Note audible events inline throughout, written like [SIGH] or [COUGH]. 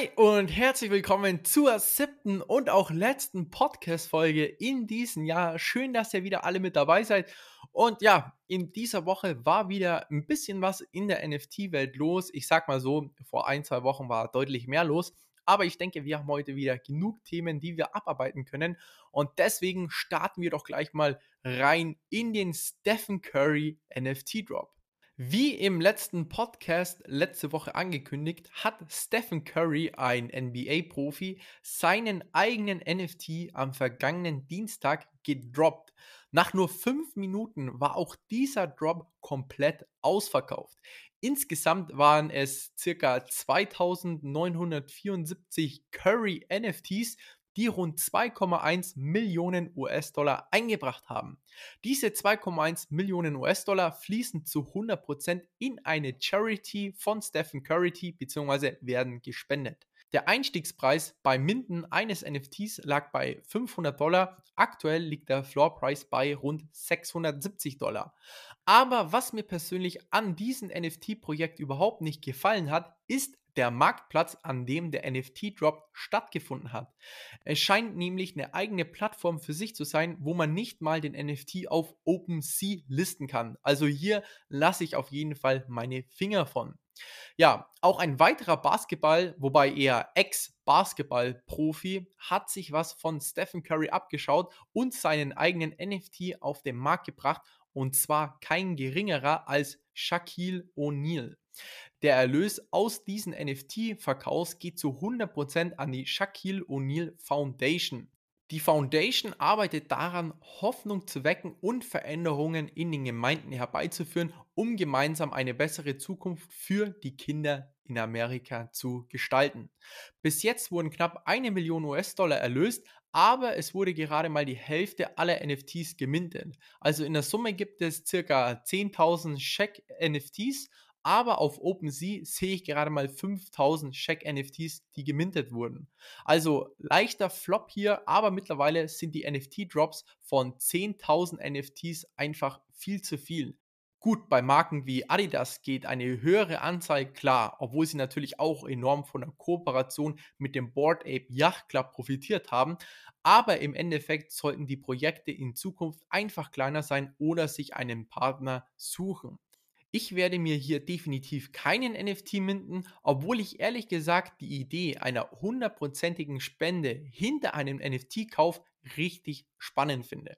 Hi und herzlich willkommen zur siebten und auch letzten Podcast-Folge in diesem Jahr. Schön, dass ihr wieder alle mit dabei seid. Und ja, in dieser Woche war wieder ein bisschen was in der NFT-Welt los. Ich sag mal so, vor ein, zwei Wochen war deutlich mehr los. Aber ich denke, wir haben heute wieder genug Themen, die wir abarbeiten können. Und deswegen starten wir doch gleich mal rein in den Stephen Curry NFT Drop. Wie im letzten Podcast letzte Woche angekündigt, hat Stephen Curry, ein NBA-Profi, seinen eigenen NFT am vergangenen Dienstag gedroppt. Nach nur fünf Minuten war auch dieser Drop komplett ausverkauft. Insgesamt waren es ca. 2974 Curry NFTs die rund 2,1 Millionen US-Dollar eingebracht haben. Diese 2,1 Millionen US-Dollar fließen zu 100% in eine Charity von Stephen Curry bzw. werden gespendet. Der Einstiegspreis beim Minden eines NFTs lag bei 500 Dollar. Aktuell liegt der Floorpreis bei rund 670 Dollar. Aber was mir persönlich an diesem NFT-Projekt überhaupt nicht gefallen hat, ist der Marktplatz, an dem der NFT-Drop stattgefunden hat. Es scheint nämlich eine eigene Plattform für sich zu sein, wo man nicht mal den NFT auf OpenSea listen kann. Also hier lasse ich auf jeden Fall meine Finger von. Ja, auch ein weiterer Basketball, wobei eher Ex-Basketball-Profi, hat sich was von Stephen Curry abgeschaut und seinen eigenen NFT auf den Markt gebracht und zwar kein geringerer als Shaquille O'Neal. Der Erlös aus diesen NFT-Verkaufs geht zu 100% an die Shaquille O'Neal Foundation. Die Foundation arbeitet daran, Hoffnung zu wecken und Veränderungen in den Gemeinden herbeizuführen, um gemeinsam eine bessere Zukunft für die Kinder in Amerika zu gestalten. Bis jetzt wurden knapp eine Million US-Dollar erlöst, aber es wurde gerade mal die Hälfte aller NFTs gemintet. Also in der Summe gibt es circa 10.000 Check NFTs aber auf OpenSea sehe ich gerade mal 5000 Check-NFTs, die gemintet wurden. Also leichter Flop hier, aber mittlerweile sind die NFT-Drops von 10.000 NFTs einfach viel zu viel. Gut, bei Marken wie Adidas geht eine höhere Anzahl klar, obwohl sie natürlich auch enorm von der Kooperation mit dem Board Ape Yacht Club profitiert haben. Aber im Endeffekt sollten die Projekte in Zukunft einfach kleiner sein oder sich einen Partner suchen. Ich werde mir hier definitiv keinen NFT minden, obwohl ich ehrlich gesagt die Idee einer hundertprozentigen Spende hinter einem NFT-Kauf richtig spannend finde.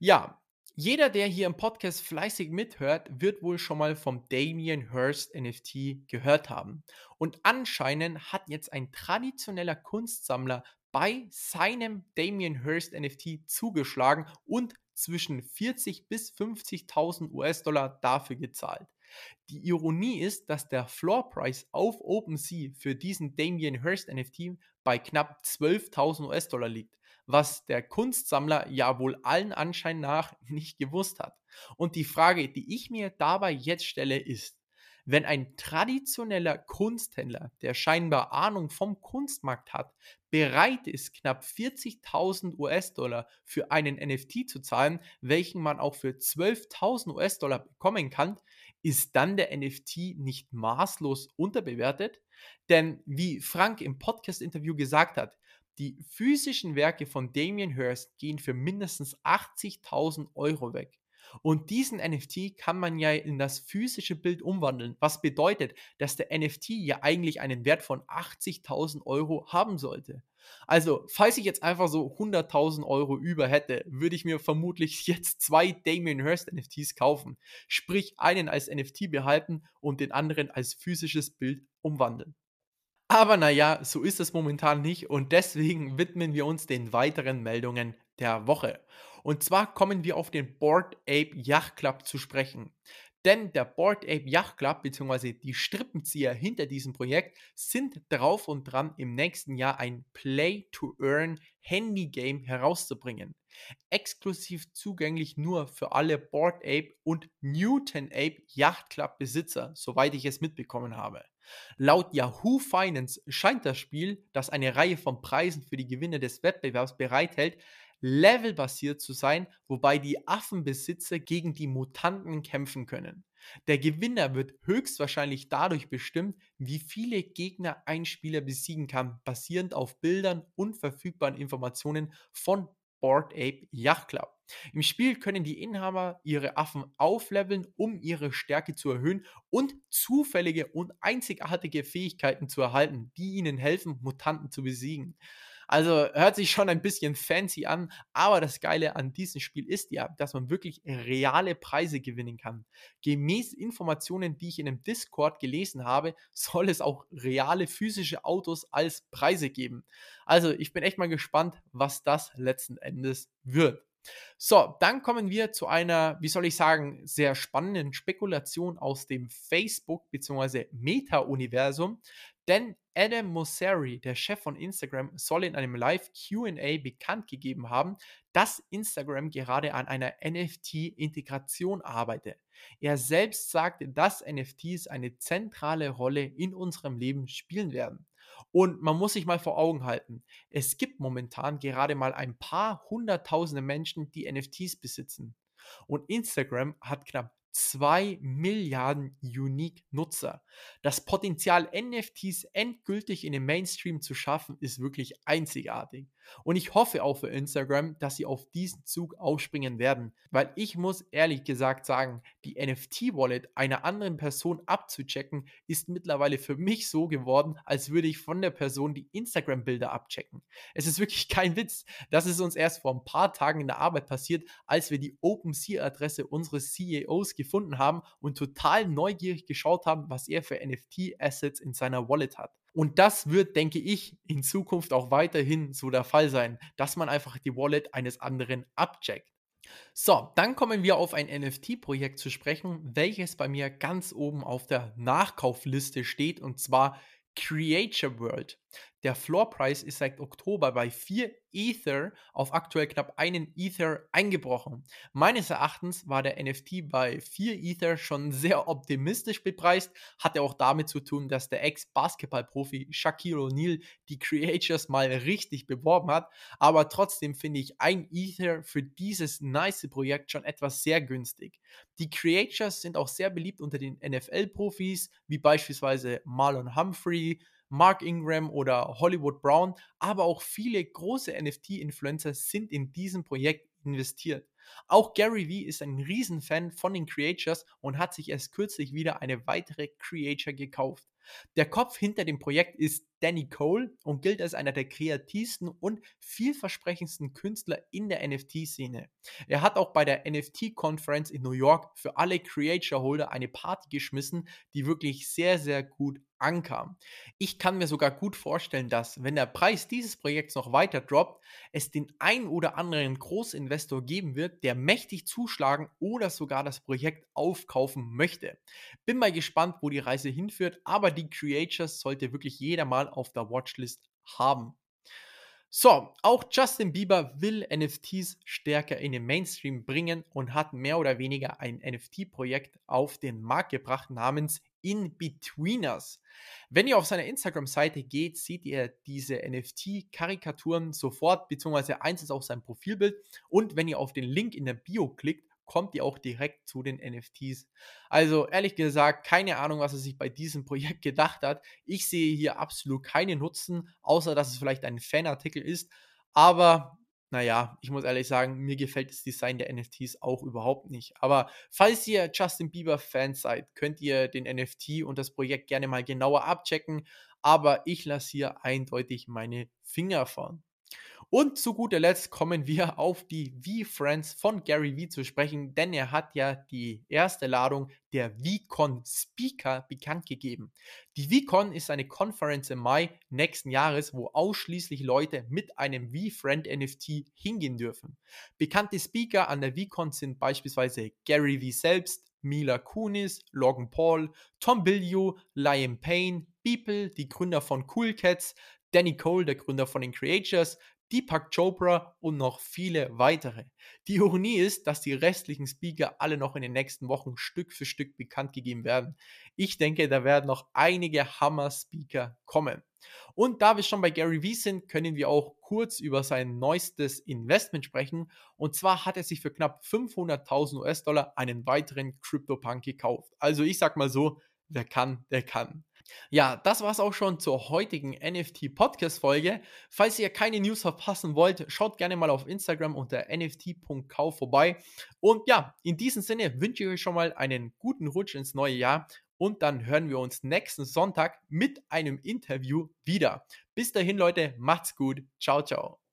Ja, jeder, der hier im Podcast fleißig mithört, wird wohl schon mal vom Damien Hirst NFT gehört haben. Und anscheinend hat jetzt ein traditioneller Kunstsammler bei seinem Damien Hirst NFT zugeschlagen und zwischen 40 bis 50.000 US-Dollar dafür gezahlt. Die Ironie ist, dass der Floor Price auf OpenSea für diesen Damien Hirst NFT bei knapp 12.000 US-Dollar liegt, was der Kunstsammler ja wohl allen Anschein nach nicht gewusst hat. Und die Frage, die ich mir dabei jetzt stelle, ist, wenn ein traditioneller Kunsthändler, der scheinbar Ahnung vom Kunstmarkt hat, bereit ist, knapp 40.000 US-Dollar für einen NFT zu zahlen, welchen man auch für 12.000 US-Dollar bekommen kann, ist dann der NFT nicht maßlos unterbewertet? Denn wie Frank im Podcast-Interview gesagt hat, die physischen Werke von Damien Hirst gehen für mindestens 80.000 Euro weg. Und diesen NFT kann man ja in das physische Bild umwandeln, was bedeutet, dass der NFT ja eigentlich einen Wert von 80.000 Euro haben sollte. Also, falls ich jetzt einfach so 100.000 Euro über hätte, würde ich mir vermutlich [LAUGHS] jetzt zwei Damien Hirst NFTs kaufen. Sprich, einen als NFT behalten und den anderen als physisches Bild umwandeln. Aber naja, so ist es momentan nicht und deswegen widmen wir uns den weiteren Meldungen der Woche. Und zwar kommen wir auf den Board Ape Yacht Club zu sprechen. Denn der Board Ape Yacht Club bzw. die Strippenzieher hinter diesem Projekt sind drauf und dran, im nächsten Jahr ein Play-to-Earn Handy-Game herauszubringen. Exklusiv zugänglich nur für alle Board Ape und Newton Ape Yacht Club Besitzer, soweit ich es mitbekommen habe. Laut Yahoo Finance scheint das Spiel, das eine Reihe von Preisen für die Gewinne des Wettbewerbs bereithält, levelbasiert zu sein, wobei die Affenbesitzer gegen die Mutanten kämpfen können. Der Gewinner wird höchstwahrscheinlich dadurch bestimmt, wie viele Gegner ein Spieler besiegen kann, basierend auf Bildern und verfügbaren Informationen von Board Ape Yacht Club. Im Spiel können die Inhaber ihre Affen aufleveln, um ihre Stärke zu erhöhen und zufällige und einzigartige Fähigkeiten zu erhalten, die ihnen helfen, Mutanten zu besiegen. Also hört sich schon ein bisschen fancy an, aber das Geile an diesem Spiel ist ja, dass man wirklich reale Preise gewinnen kann. Gemäß Informationen, die ich in einem Discord gelesen habe, [LAUGHS] soll es auch reale physische Autos als Preise geben. Also ich bin echt mal gespannt, was das letzten Endes wird. So, dann kommen wir zu einer, wie soll ich sagen, sehr spannenden Spekulation aus dem Facebook- bzw. Meta-Universum. Denn Adam Mosseri, der Chef von Instagram, soll in einem Live-QA bekannt gegeben haben, dass Instagram gerade an einer NFT-Integration arbeite. Er selbst sagte, dass NFTs eine zentrale Rolle in unserem Leben spielen werden. Und man muss sich mal vor Augen halten, es gibt momentan gerade mal ein paar hunderttausende Menschen, die NFTs besitzen. Und Instagram hat knapp 2 Milliarden Unique-Nutzer. Das Potenzial, NFTs endgültig in den Mainstream zu schaffen, ist wirklich einzigartig. Und ich hoffe auch für Instagram, dass sie auf diesen Zug aufspringen werden, weil ich muss ehrlich gesagt sagen, die NFT-Wallet einer anderen Person abzuchecken, ist mittlerweile für mich so geworden, als würde ich von der Person die Instagram-Bilder abchecken. Es ist wirklich [LAUGHS] kein Witz. Das ist uns erst vor ein paar Tagen in der Arbeit passiert, als wir die OpenSea-Adresse unseres CEOs gefunden haben und total neugierig geschaut haben, was er für NFT-Assets in seiner Wallet hat. Und das wird, denke ich, in Zukunft auch weiterhin so der Fall sein, dass man einfach die Wallet eines anderen abcheckt. So, dann kommen wir auf ein NFT-Projekt zu sprechen, welches bei mir ganz oben auf der Nachkaufliste steht, und zwar Creature World. Der Floorpreis ist seit Oktober bei 4 Ether auf aktuell knapp einen Ether eingebrochen. Meines Erachtens war der NFT bei 4 Ether schon sehr optimistisch bepreist, hatte auch damit zu tun, dass der Ex-Basketball-Profi Shaquille O'Neal die Creatures mal richtig beworben hat, aber trotzdem finde ich ein Ether für dieses nice Projekt schon etwas sehr günstig. Die Creatures sind auch sehr beliebt unter den NFL-Profis, wie beispielsweise Marlon Humphrey, Mark Ingram oder Hollywood Brown, aber auch viele große NFT-Influencer sind in diesem Projekt investiert. Auch Gary Vee ist ein Riesenfan von den Creators und hat sich erst kürzlich wieder eine weitere Creator gekauft. Der Kopf hinter dem Projekt ist Danny Cole und gilt als einer der kreativsten und vielversprechendsten Künstler in der NFT-Szene. Er hat auch bei der NFT-Conference in New York für alle Creator-Holder eine Party geschmissen, die wirklich sehr, sehr gut ankam. Ich kann mir sogar gut vorstellen, dass, wenn der Preis dieses Projekts noch weiter droppt, es den ein oder anderen Großinvestor geben wird, der mächtig zuschlagen oder sogar das Projekt aufkaufen möchte. Bin mal gespannt, wo die Reise hinführt, aber die Creators sollte wirklich jeder mal auf der Watchlist haben. So, auch Justin Bieber will NFTs stärker in den Mainstream bringen und hat mehr oder weniger ein NFT-Projekt auf den Markt gebracht namens In Betweeners. Wenn ihr auf seiner Instagram-Seite geht, seht ihr diese NFT-Karikaturen sofort, beziehungsweise eins ist auch sein Profilbild. Und wenn ihr auf den Link in der Bio klickt, kommt ihr auch direkt zu den NFTs. Also ehrlich gesagt, keine Ahnung, was er sich bei diesem [LAUGHS] Projekt gedacht hat. Ich sehe hier absolut keinen Nutzen, außer dass es vielleicht ein Fanartikel ist. Aber naja, ich muss ehrlich sagen, mir gefällt das Design der NFTs auch überhaupt nicht. Aber falls ihr Justin Bieber-Fans seid, könnt ihr den NFT und das Projekt gerne mal genauer abchecken. Aber ich lasse hier eindeutig meine Finger von. Und zu guter Letzt kommen wir [LAUGHS] auf die V-Friends von Gary Vee zu sprechen, denn er hat ja die erste Ladung der VCon Speaker bekannt gegeben. Die VCon ist eine Konferenz im Mai nächsten Jahres, wo ausschließlich Leute mit einem V-Friend NFT hingehen dürfen. Bekannte Speaker an der VCon sind beispielsweise Gary Vee selbst, Mila Kunis, Logan Paul, Tom Bilyeu, Liam Payne, Beeple, die Gründer von Cool Cats, Danny Cole, der Gründer von den Creatures, Deepak Chopra und noch viele weitere. Die Ironie ist, dass die restlichen Speaker alle noch in den nächsten Wochen Stück für Stück bekannt gegeben werden. Ich denke, da werden noch einige Hammer-Speaker kommen. Und da wir schon bei Gary Vee sind, können wir auch kurz über sein neuestes Investment sprechen. Und zwar hat er sich für knapp 500.000 US-Dollar einen weiteren CryptoPunk gekauft. Also ich sag mal so, wer kann, der kann. Ja, das war's auch schon zur heutigen NFT-Podcast-Folge. Falls ihr keine News verpassen wollt, schaut gerne mal auf Instagram unter nft.kauf vorbei. Und ja, in diesem Sinne wünsche ich euch schon mal einen guten Rutsch ins neue Jahr und dann hören wir uns nächsten Sonntag mit einem Interview wieder. Bis dahin, Leute, macht's gut. Ciao, ciao.